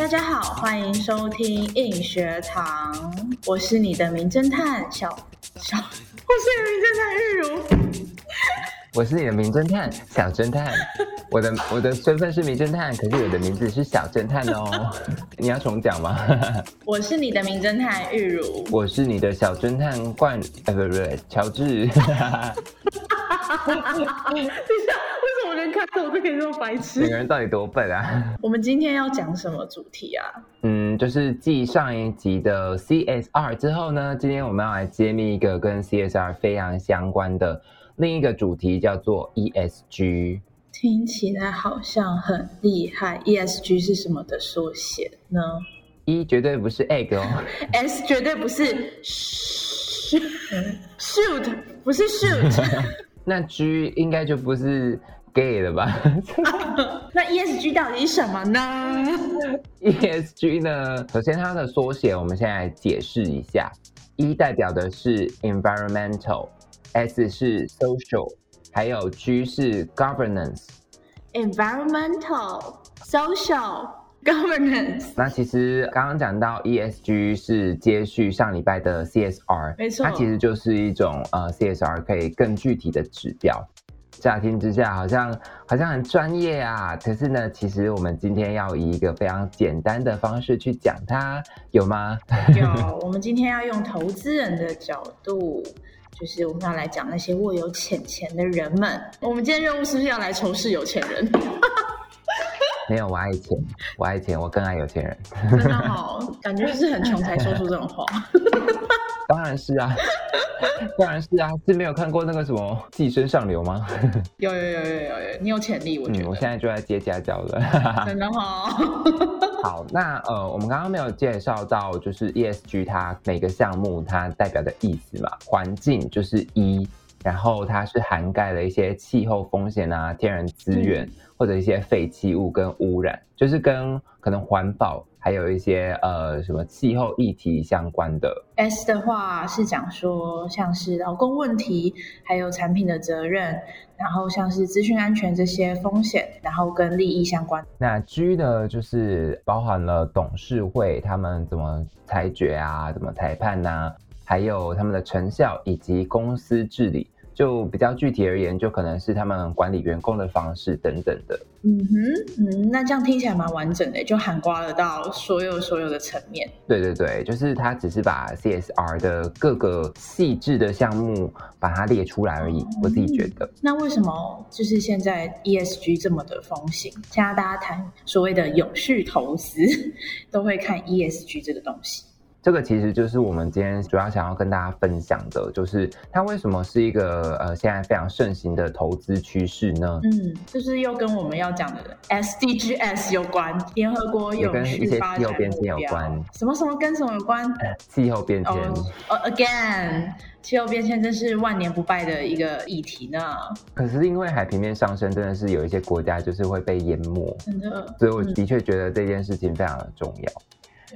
大家好，欢迎收听硬学堂，我是你的名侦探小小，我是你的名侦探玉如，我是你的名侦探小侦探，我的我的身份是名侦探，可是我的名字是小侦探哦，你要重讲吗？我是你的名侦探玉如，我是你的小侦探冠，哎不不不，乔治。我连开头都可以这么白痴，每个人到底多笨啊？我们今天要讲什么主题啊？嗯，就是继上一集的 CSR 之后呢，今天我们要来揭秘一个跟 CSR 非常相关的另一个主题，叫做 ESG。听起来好像很厉害。ESG 是什么的缩写呢？E 绝对不是 egg 哦，S 绝对不是 shoot，不是 shoot，那 G 应该就不是。Gay 了吧？那 ESG 到底是什么呢？ESG 呢？首先它的缩写，我们现在解释一下。E 代表的是 environmental，S 是 social，还有 G 是 governance。environmental、social、governance。那其实刚刚讲到 ESG 是接续上礼拜的 CSR，没错，它其实就是一种呃 CSR 可以更具体的指标。乍听之下好像好像很专业啊，可是呢，其实我们今天要以一个非常简单的方式去讲它，有吗？有，我们今天要用投资人的角度，就是我们要来讲那些握有钱钱的人们。我们今天任务是不是要来仇视有钱人？没有，我爱钱，我爱钱，我更爱有钱人。真的好，感觉就是很穷才说出这种话。当然是啊，当然是啊，是没有看过那个什么《寄生上流》吗？有有有有有有，你有潜力，我觉得。我现在就在接家教了。真的好。好，那呃，我们刚刚没有介绍到，就是 ESG 它每个项目它代表的意思嘛？环境就是 E，然后它是涵盖了一些气候风险啊、天然资源或者一些废弃物跟污染，就是跟可能环保。还有一些呃什么气候议题相关的。S 的话是讲说像是劳工问题，还有产品的责任，然后像是资讯安全这些风险，然后跟利益相关。那 G 的，就是包含了董事会他们怎么裁决啊，怎么裁判呐，还有他们的成效以及公司治理。就比较具体而言，就可能是他们管理员工的方式等等的。嗯哼，嗯，那这样听起来蛮完整的，就涵盖得到所有所有的层面。对对对，就是他只是把 CSR 的各个细致的项目把它列出来而已。我自己觉得。那为什么就是现在 ESG 这么的风行？现在大家谈所谓的永续投资，都会看 ESG 这个东西。这个其实就是我们今天主要想要跟大家分享的，就是它为什么是一个呃现在非常盛行的投资趋势呢？嗯，就是又跟我们要讲的 SDGs 有关，联合国有跟一些气候变迁有关，什么什么跟什么有关？气候变迁。哦，again，气候变迁真是万年不败的一个议题呢。可是因为海平面上升，真的是有一些国家就是会被淹没，真的。所以我的确觉得这件事情非常的重要。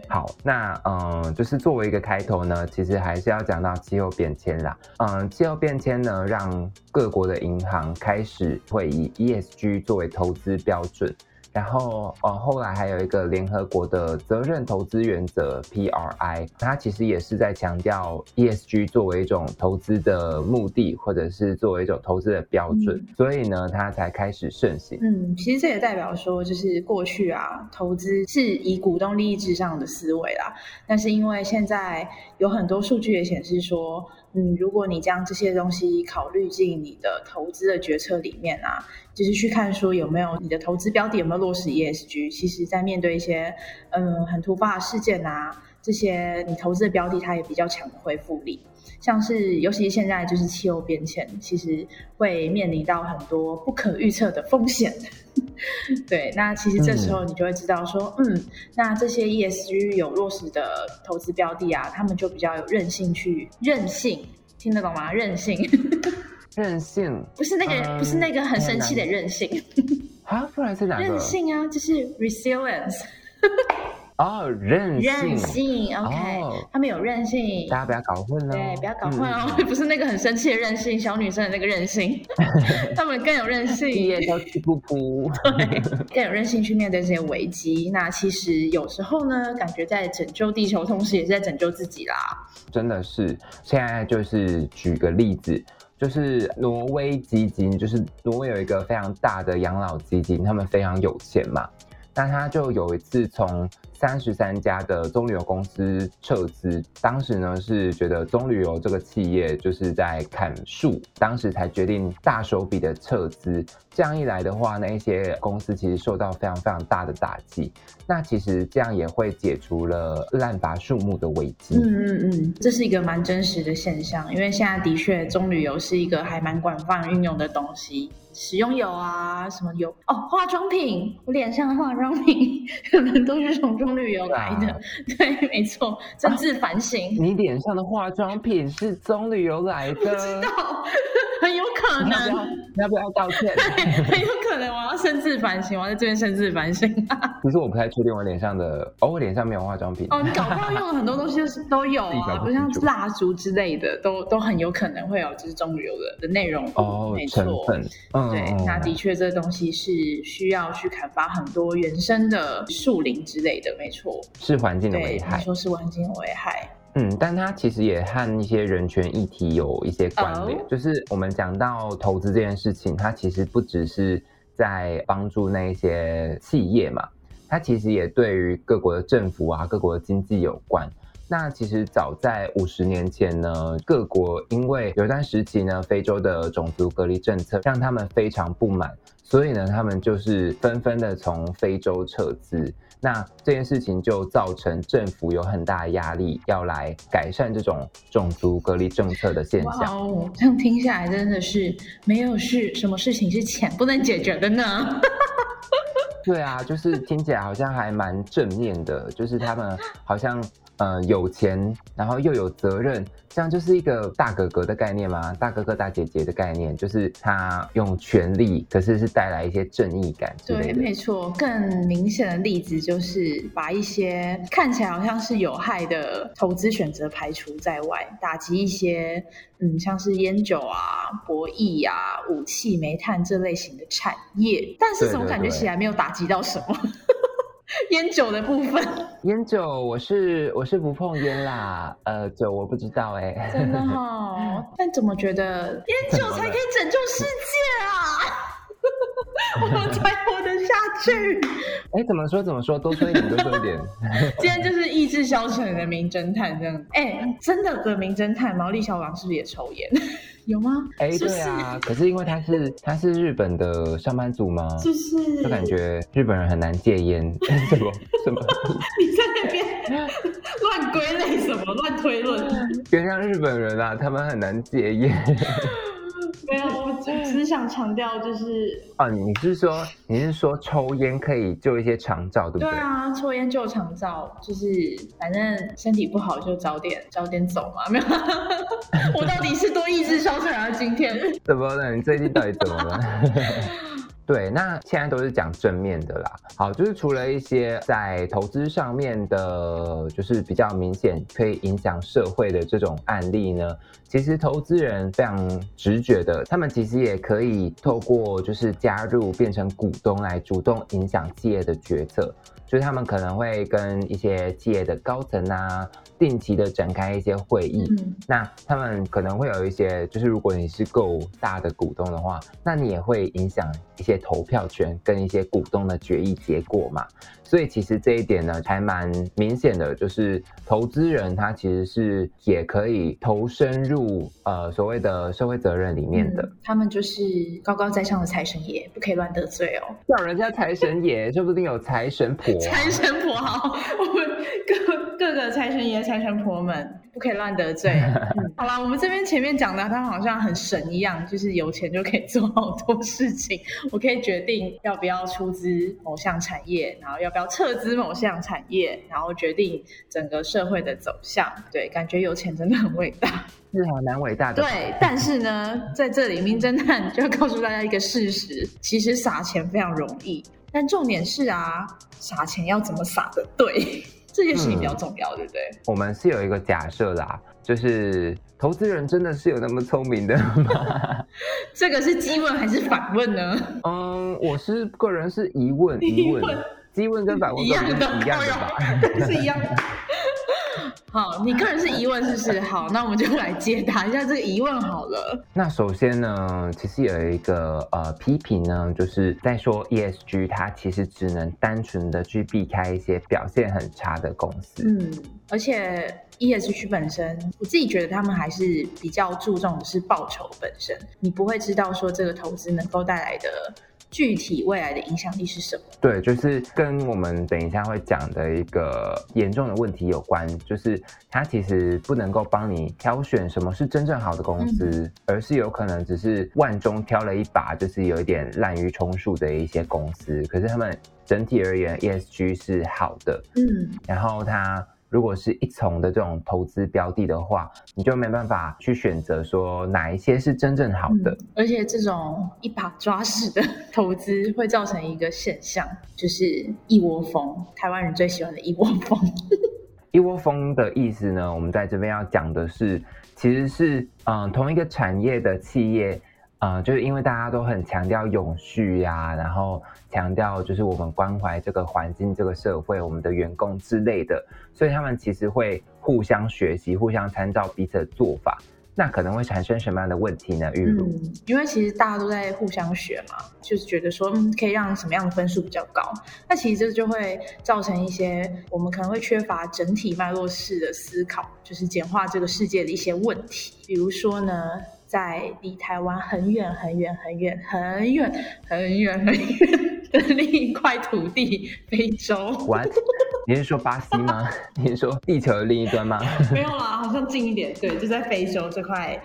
好，那嗯，就是作为一个开头呢，其实还是要讲到气候变迁啦。嗯，气候变迁呢，让各国的银行开始会以 ESG 作为投资标准。然后，呃，后来还有一个联合国的责任投资原则 （PRI），它其实也是在强调 ESG 作为一种投资的目的，或者是作为一种投资的标准，所以呢，它才开始盛行。嗯，其实这也代表说，就是过去啊，投资是以股东利益至上的思维啦。但是因为现在有很多数据也显示说，嗯，如果你将这些东西考虑进你的投资的决策里面啊。就是去看说有没有你的投资标的有没有落实 ESG，其实在面对一些嗯很突发的事件啊，这些你投资的标的它也比较强的恢复力。像是尤其现在就是气候变迁，其实会面临到很多不可预测的风险。对，那其实这时候你就会知道说，嗯，那这些 ESG 有落实的投资标的啊，他们就比较有韧性去韧性，听得懂吗？韧性，韧性不是那个不是那个很生气的韧性啊，不然是哪个？韧性啊，就是 resilience。哦，任性，任性，OK，他们有任性，大家不要搞混了，对，不要搞。混哦，不是那个很生气的任性，小女生的那个任性，他们更有韧性，毕业都气噗噗，对，更有韧性去面对这些危机。那其实有时候呢，感觉在拯救地球，同时也是在拯救自己啦。真的是，现在就是举个例子，就是挪威基金，就是挪威有一个非常大的养老基金，他们非常有钱嘛，那他就有一次从。三十三家的棕榈油公司撤资，当时呢是觉得棕榈油这个企业就是在砍树，当时才决定大手笔的撤资。这样一来的话，那一些公司其实受到非常非常大的打击。那其实这样也会解除了滥伐树木的危机。嗯嗯嗯，这是一个蛮真实的现象，因为现在的确棕榈油是一个还蛮广泛运用的东西。食用油啊，什么油哦，化妆品，我脸上的化妆品可能都是从棕榈油来的。对，没错，真自反省。你脸上的化妆品是棕榈油来的？不知道。很有可能，你要不要道歉？很有可能，我要深自反省，我要在这边深自反省。其实我不太确定我脸上的，哦，我脸上没有化妆品。哦，你搞不好用了很多东西都有啊，不像蜡烛之类的，都都很有可能会有就是棕榈油的的内容。哦，没错，嗯，对，那的确这东西是需要去砍伐很多原生的树林之类的，没错，是环境的危害，说是环境的危害。嗯，但它其实也和一些人权议题有一些关联。就是我们讲到投资这件事情，它其实不只是在帮助那一些企业嘛，它其实也对于各国的政府啊、各国的经济有关。那其实早在五十年前呢，各国因为有一段时期呢，非洲的种族隔离政策让他们非常不满，所以呢，他们就是纷纷的从非洲撤资。那这件事情就造成政府有很大压力，要来改善这种种族隔离政策的现象。哦，这样听下来真的是没有事，什么事情是钱不能解决的呢？对啊，就是听起来好像还蛮正面的，就是他们好像。呃，有钱，然后又有责任，这样就是一个大哥哥的概念吗？大哥哥、大姐姐的概念，就是他用权力，可是是带来一些正义感之类的。对，没错。更明显的例子就是把一些看起来好像是有害的投资选择排除在外，打击一些嗯，像是烟酒啊、博弈啊、武器、煤炭这类型的产业，但是怎么感觉起来没有打击到什么？烟酒的部分，烟酒我是我是不碰烟啦，呃，酒我不知道哎，真的哈，但怎么觉得烟酒才可以拯救世界啊？我才活得下去。哎，怎么说怎么说，多说一点，多说一点。今天就是意志消沉的名侦探这样。哎，真的的名侦探毛利小狼是不是也抽烟？有吗？哎，对啊，可是因为他是他是日本的上班族吗？就是，就感觉日本人很难戒烟。什么什么？你在那边乱归类什么？乱推论？原谅日本人啊，他们很难戒烟。没有，我 只想强调就是啊，你是说你是说抽烟可以救一些肠照，对不对？对啊，抽烟救肠照，就是反正身体不好就早点早点走嘛。没有，我到底是多意志消沉啊？今天怎么了？你最近到底怎么了？对，那现在都是讲正面的啦。好，就是除了一些在投资上面的，就是比较明显可以影响社会的这种案例呢，其实投资人非常直觉的，他们其实也可以透过就是加入变成股东来主动影响企业的决策。就是他们可能会跟一些企业的高层啊，定期的展开一些会议。那他们可能会有一些，就是如果你是够大的股东的话，那你也会影响一些投票权跟一些股东的决议结果嘛。所以其实这一点呢，还蛮明显的，就是投资人他其实是也可以投身入呃所谓的社会责任里面的。他们就是高高在上的财神爷，不可以乱得罪哦。叫人家财神爷，说不定有财神婆。财神婆好，我们各各个的财神爷、财神婆们，不可以乱得罪。好了，我们这边前面讲的，他好像很神一样，就是有钱就可以做好多事情。我可以决定要不要出资某项产业，然后要不要撤资某项产业，然后决定整个社会的走向。对，感觉有钱真的很伟大，是啊，蛮伟大的。对，但是呢，在这里，名侦探就要告诉大家一个事实：其实撒钱非常容易。但重点是啊，撒钱要怎么撒的对，这件事情比较重要，对不对？我们是有一个假设啦，就是投资人真的是有那么聪明的吗？这个是激问还是反问呢？嗯，我是个人是疑问，疑问，激问跟反问一样的，一样的吧？是一样的。好，你个人是疑问，是不是？好，那我们就来解答一下这个疑问好了。那首先呢，其实有一个呃批评呢，就是在说 ESG 它其实只能单纯的去避开一些表现很差的公司。嗯，而且 ESG 本身，我自己觉得他们还是比较注重的是报酬本身，你不会知道说这个投资能够带来的。具体未来的影响力是什么？对，就是跟我们等一下会讲的一个严重的问题有关，就是它其实不能够帮你挑选什么是真正好的公司，而是有可能只是万中挑了一把，就是有一点滥竽充数的一些公司。可是他们整体而言，ESG 是好的，嗯，然后它。如果是一重的这种投资标的的话，你就没办法去选择说哪一些是真正好的。而且这种一把抓式的投资会造成一个现象，就是一窝蜂。台湾人最喜欢的一窝蜂。一窝蜂的意思呢，我们在这边要讲的是，其实是嗯同一个产业的企业。啊，就是因为大家都很强调永续呀，然后强调就是我们关怀这个环境、这个社会、我们的员工之类的，所以他们其实会互相学习、互相参照彼此的做法。那可能会产生什么样的问题呢？玉如，因为其实大家都在互相学嘛，就是觉得说可以让什么样的分数比较高，那其实这就会造成一些我们可能会缺乏整体脉络式的思考，就是简化这个世界的一些问题，比如说呢。在离台湾很远很远很远很远很远很远的另一块土地——非洲。你是说巴西吗？你是说地球的另一端吗？没有啦，好像近一点。对，就在非洲这块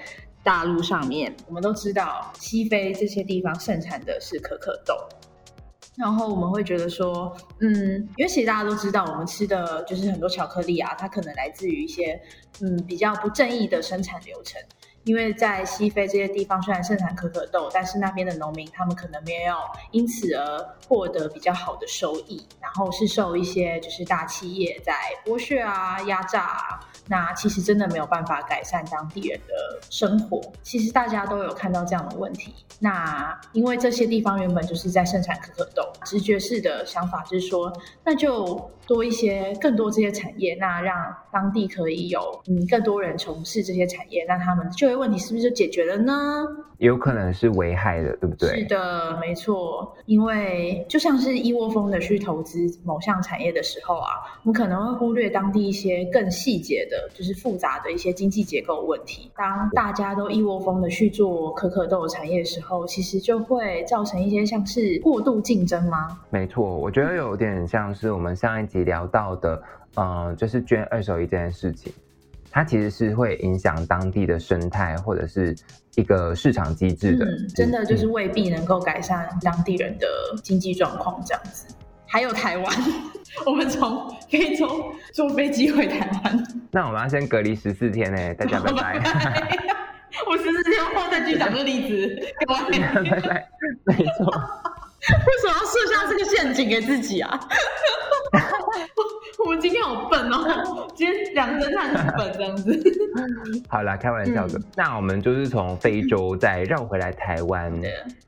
大陆上面。我们都知道，西非这些地方盛产的是可可豆。然后我们会觉得说，嗯，因为其实大家都知道，我们吃的就是很多巧克力啊，它可能来自于一些嗯比较不正义的生产流程。因为在西非这些地方虽然盛产可可豆，但是那边的农民他们可能没有因此而获得比较好的收益，然后是受一些就是大企业在剥削啊、压榨啊，那其实真的没有办法改善当地人的生活。其实大家都有看到这样的问题。那因为这些地方原本就是在盛产可可豆，直觉式的想法就是说，那就多一些更多这些产业，那让当地可以有嗯更多人从事这些产业，那他们就业。问题是不是就解决了呢？有可能是危害的，对不对？是的，没错。因为就像是一窝蜂的去投资某项产业的时候啊，我们可能会忽略当地一些更细节的，就是复杂的一些经济结构问题。当大家都一窝蜂的去做可可豆产业的时候，其实就会造成一些像是过度竞争吗？没错，我觉得有点像是我们上一集聊到的，嗯，就是捐二手衣这件事情。它其实是会影响当地的生态或者是一个市场机制的，真的就是未必能够改善当地人的经济状况这样子。还有台湾，我们从非洲坐飞机回台湾，那我们要先隔离十四天呢，大家拜拜。我十四天后再去讲这个例子，拜拜。没错，为什么要设下这个陷阱给自己啊？我们今天好笨哦，今天两个人很笨这样子。好啦，开玩笑的。那我们就是从非洲再绕回来台湾，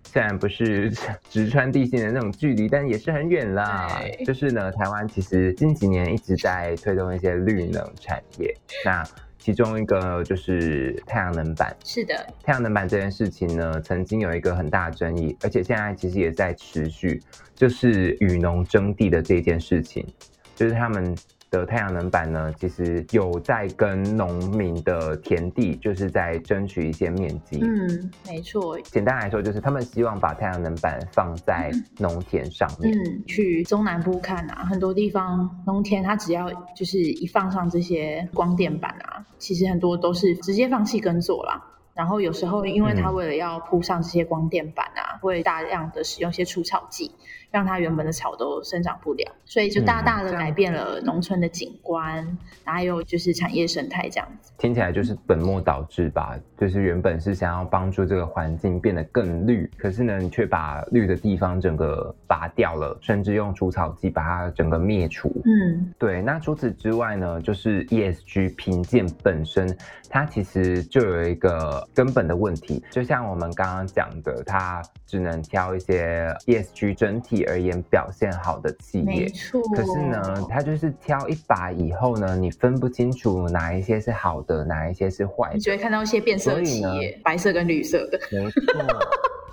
虽然不是直穿地心的那种距离，但也是很远啦。就是呢，台湾其实近几年一直在推动一些绿能产业，那其中一个就是太阳能板。是的，太阳能板这件事情呢，曾经有一个很大的争议，而且现在其实也在持续，就是与农争地的这件事情。就是他们的太阳能板呢，其实有在跟农民的田地，就是在争取一些面积。嗯，没错。简单来说，就是他们希望把太阳能板放在农田上面。嗯，去中南部看啊，很多地方农田它只要就是一放上这些光电板啊，其实很多都是直接放弃耕作啦。然后有时候，因为它为了要铺上这些光电板啊，会大量的使用一些除草剂。让它原本的草都生长不了，所以就大大的改变了农村的景观，还有就是产业生态这样子。听起来就是本末倒置吧？就是原本是想要帮助这个环境变得更绿，可是呢，你却把绿的地方整个拔掉了，甚至用除草剂把它整个灭除。嗯，对。那除此之外呢，就是 ESG 评鉴本身，它其实就有一个根本的问题，就像我们刚刚讲的，它只能挑一些 ESG 整体。而言表现好的企业，没错。可是呢，它就是挑一把以后呢，你分不清楚哪一些是好的，哪一些是坏。你就会看到一些变色企业，白色跟绿色的。没错，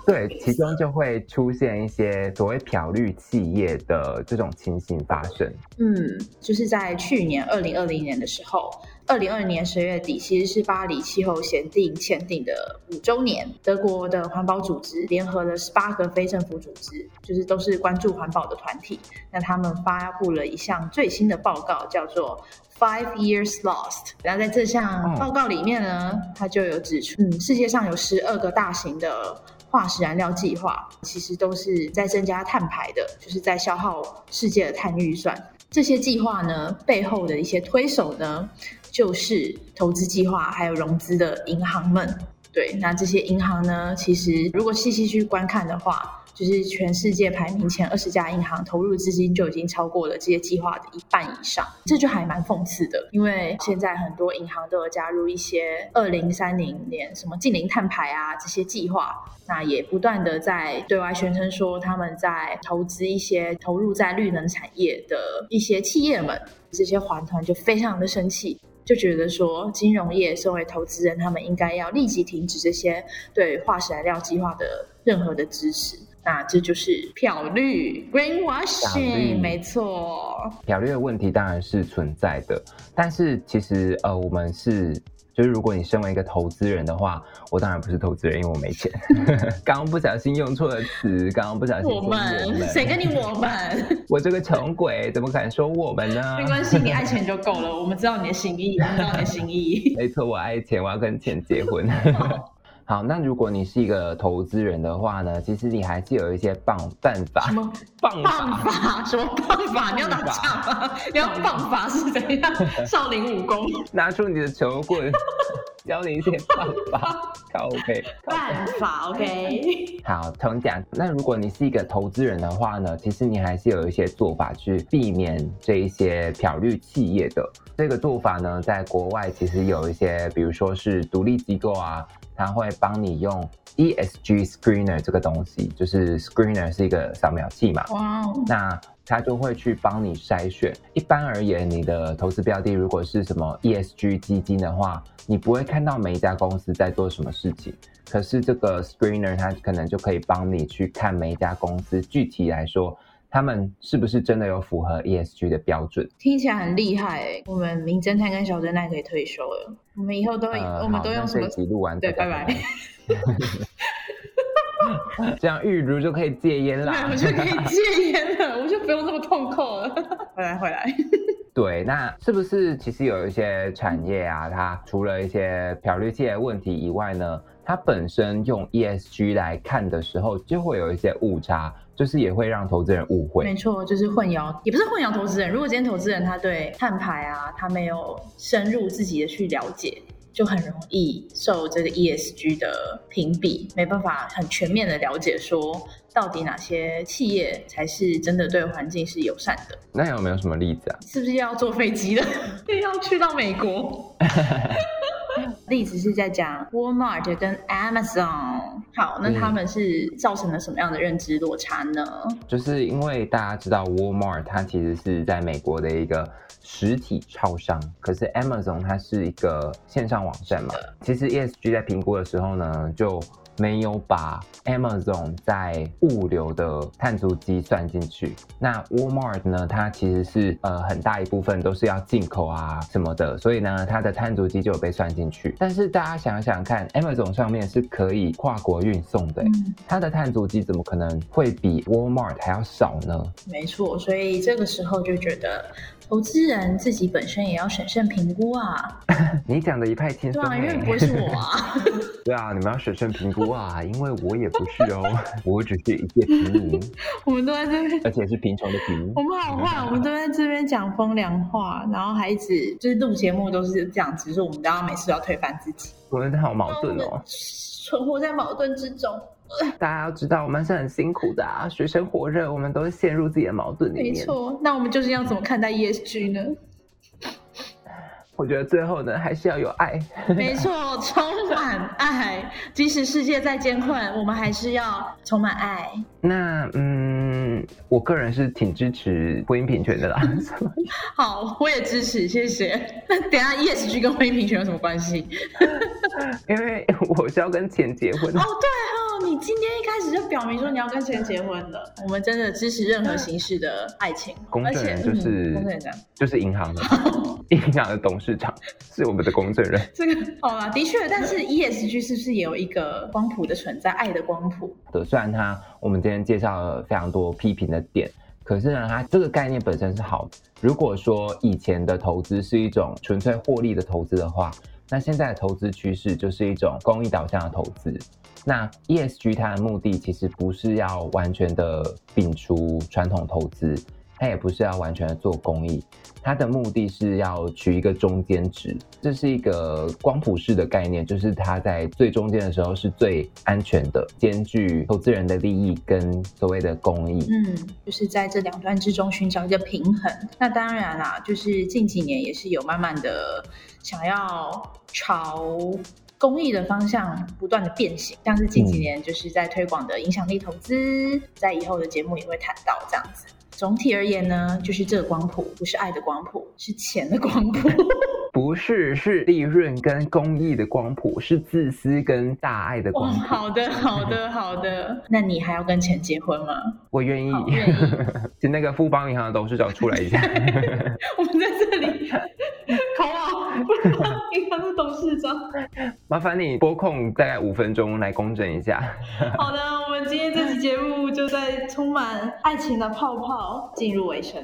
对，其中就会出现一些所谓漂绿企业的这种情形发生。嗯，就是在去年二零二零年的时候。二零二零年十月底，其实是巴黎气候协定签订的五周年。德国的环保组织联合了十八个非政府组织，就是都是关注环保的团体。那他们发布了一项最新的报告，叫做 Five Years Lost。然后在这项报告里面呢，它就有指出，嗯，世界上有十二个大型的化石燃料计划，其实都是在增加碳排的，就是在消耗世界的碳预算。这些计划呢，背后的一些推手呢？就是投资计划还有融资的银行们，对，那这些银行呢，其实如果细细去观看的话，就是全世界排名前二十家银行投入资金就已经超过了这些计划的一半以上，这就还蛮讽刺的。因为现在很多银行都有加入一些二零三零年什么近零碳排啊这些计划，那也不断的在对外宣称说他们在投资一些投入在绿能产业的一些企业们，这些环团就非常的生气。就觉得说，金融业身为投资人，他们应该要立即停止这些对化石燃料计划的任何的支持。那这就是漂绿 （greenwashing），没错。漂绿的问题当然是存在的，但是其实呃，我们是。就是如果你身为一个投资人的话，我当然不是投资人，因为我没钱。刚刚不小心用错了词，刚刚不小心。我们谁跟你我们？我这个穷鬼怎么敢说我们呢？没关系，你爱钱就够了。我们知道你的心意，我们知道你的心意。没错，我爱钱，我要跟钱结婚。好，那如果你是一个投资人的话呢，其实你还是有一些办 办法。什么办法？什么办法？你要打架吗？你要办法是怎样？少林武功？拿出你的球棍，教你一些办法。OK，办法 OK。好，同讲。那如果你是一个投资人的话呢，其实你还是有一些做法去避免这一些漂绿企业的。这个做法呢，在国外其实有一些，比如说是独立机构啊。他会帮你用 ESG Screener 这个东西，就是 Screener 是一个扫描器嘛。哇。那它就会去帮你筛选。一般而言，你的投资标的如果是什么 ESG 基金的话，你不会看到每一家公司在做什么事情。可是这个 Screener 它可能就可以帮你去看每一家公司具体来说。他们是不是真的有符合 ESG 的标准？听起来很厉害哎！我们名侦探跟小侦探可以退休了。我们以后都我们都用什么？录完对，拜拜。这样玉如就可以戒烟啦，我就可以戒烟了，我就不用这么痛苦了。回来，回来。对，那是不是其实有一些产业啊？它除了一些漂绿器的问题以外呢，它本身用 ESG 来看的时候，就会有一些误差。就是也会让投资人误会，没错，就是混淆，也不是混淆投资人。如果今天投资人他对碳排啊，他没有深入自己的去了解，就很容易受这个 ESG 的评比，没办法很全面的了解说到底哪些企业才是真的对环境是友善的。那有没有什么例子啊？是不是要坐飞机的？要去到美国？例子是在讲 Walmart 跟 Amazon。好，那他们是造成了什么样的认知落差呢？就是因为大家知道 Walmart 它其实是在美国的一个实体超商，可是 Amazon 它是一个线上网站嘛。其实 ESG 在评估的时候呢，就没有把 Amazon 在物流的碳足迹算进去。那 Walmart 呢，它其实是呃很大一部分都是要进口啊什么的，所以呢，它的碳足迹就有被算进去。但是大家想想看，Amazon 上面是可以跨国运送的，它的碳足迹怎么可能会比 Walmart 还要少呢？没错，所以这个时候就觉得。投资人自己本身也要审慎评估啊！你讲的一派轻松，对啊，因为不是我啊。对啊，你们要审慎评估啊，因为我也不是哦，我只是一介平民。我们都在这边，而且是贫穷的贫。我们好坏，我们都在这边讲风凉话，然后还一直就是录节目都是这样，只是我们都要每次都要推翻自己。我们好矛盾哦，存活在矛盾之中。大家要知道，我们是很辛苦的啊，水深火热，我们都陷入自己的矛盾里面。没错，那我们究竟要怎么看待 ESG 呢？我觉得最后呢，还是要有爱。没错，充满爱，即使世界再艰困，我们还是要充满爱。那嗯，我个人是挺支持婚姻平权的啦。好，我也支持，谢谢。那等下 ESG 跟婚姻平权有什么关系？因为我是要跟钱结婚。哦，对今天一开始就表明说你要跟钱结婚的。我们真的支持任何形式的爱情。公证人就是公证人，就是银行的 银行的董事。长是我们的公证人，这个好啦，的确，但是 ESG 是不是也有一个光谱的存在？爱的光谱的，虽然它我们今天介绍了非常多批评的点，可是呢，它这个概念本身是好的。如果说以前的投资是一种纯粹获利的投资的话，那现在的投资趋势就是一种公益导向的投资。那 ESG 它的目的其实不是要完全的摒除传统投资。它也不是要完全的做公益，它的目的是要取一个中间值，这是一个光谱式的概念，就是它在最中间的时候是最安全的，兼具投资人的利益跟所谓的公益，嗯，就是在这两端之中寻找一个平衡。那当然啦，就是近几年也是有慢慢的想要朝公益的方向不断的变形，像是近几年就是在推广的影响力投资，在以后的节目也会谈到这样子。总体而言呢，就是这个光谱不是爱的光谱，是钱的光谱。不是，是利润跟公益的光谱，是自私跟大爱的光谱。好的，好的，好的。那你还要跟钱结婚吗？我愿意。请 那个富邦银行的董事长出来一下。我们在这里。好啊，银行的董事长。麻烦你拨空大概五分钟来公证一下。好的，我们今天这期节目就在充满爱情的泡泡进入尾声。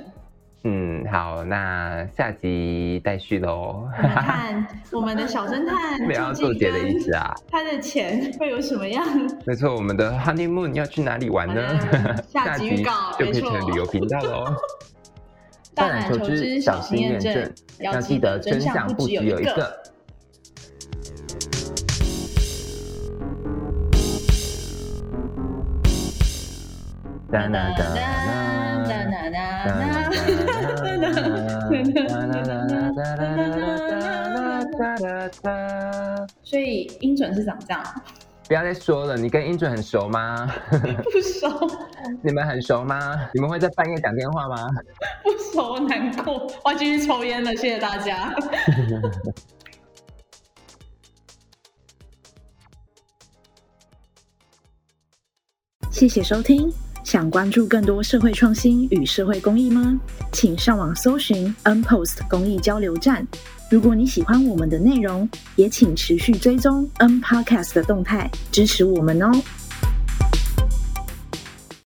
嗯，好，那下集待续喽。看我们的小侦探，不要做结的意思啊。他的钱会有什么样？没错，我们的 honeymoon 要去哪里玩呢？下集预告 就变成旅游频道喽。大胆求知，小心验证，要记得真相不只有一个。哒哒哒哒哒哒哒。所以音准是长这样。不要再说了，你跟英准很熟吗？不熟。你们很熟吗？你们会在半夜讲电话吗？不熟，难过。我要继续抽烟了，谢谢大家。谢谢收听。想关注更多社会创新与社会公益吗？请上网搜寻 N Post 公益交流站。如果你喜欢我们的内容，也请持续追踪 N Podcast 的动态，支持我们哦。